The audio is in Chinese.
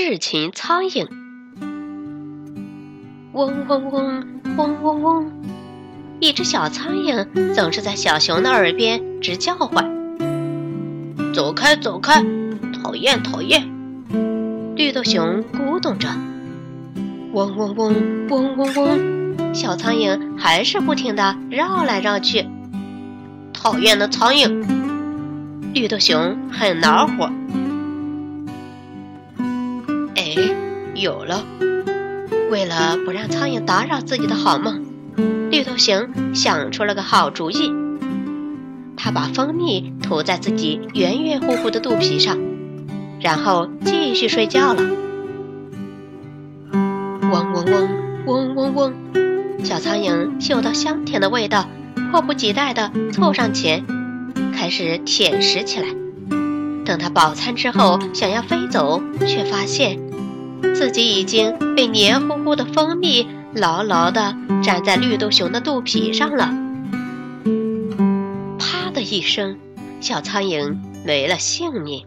智擒苍蝇。嗡嗡嗡，嗡嗡嗡，一只小苍蝇总是在小熊的耳边直叫唤：“走开，走开，讨厌，讨厌！”绿豆熊咕咚着：“嗡嗡嗡，嗡嗡嗡。”小苍蝇还是不停地绕来绕去。讨厌的苍蝇！绿豆熊很恼火。哎，有了！为了不让苍蝇打扰自己的好梦，绿豆熊想出了个好主意。他把蜂蜜涂在自己圆圆乎乎的肚皮上，然后继续睡觉了。嗡嗡嗡，嗡嗡嗡，小苍蝇嗅到香甜的味道，迫不及待地凑上前，开始舔食起来。等它饱餐之后，想要飞走，却发现。自己已经被黏糊糊的蜂蜜牢牢地粘在绿豆熊的肚皮上了。啪的一声，小苍蝇没了性命。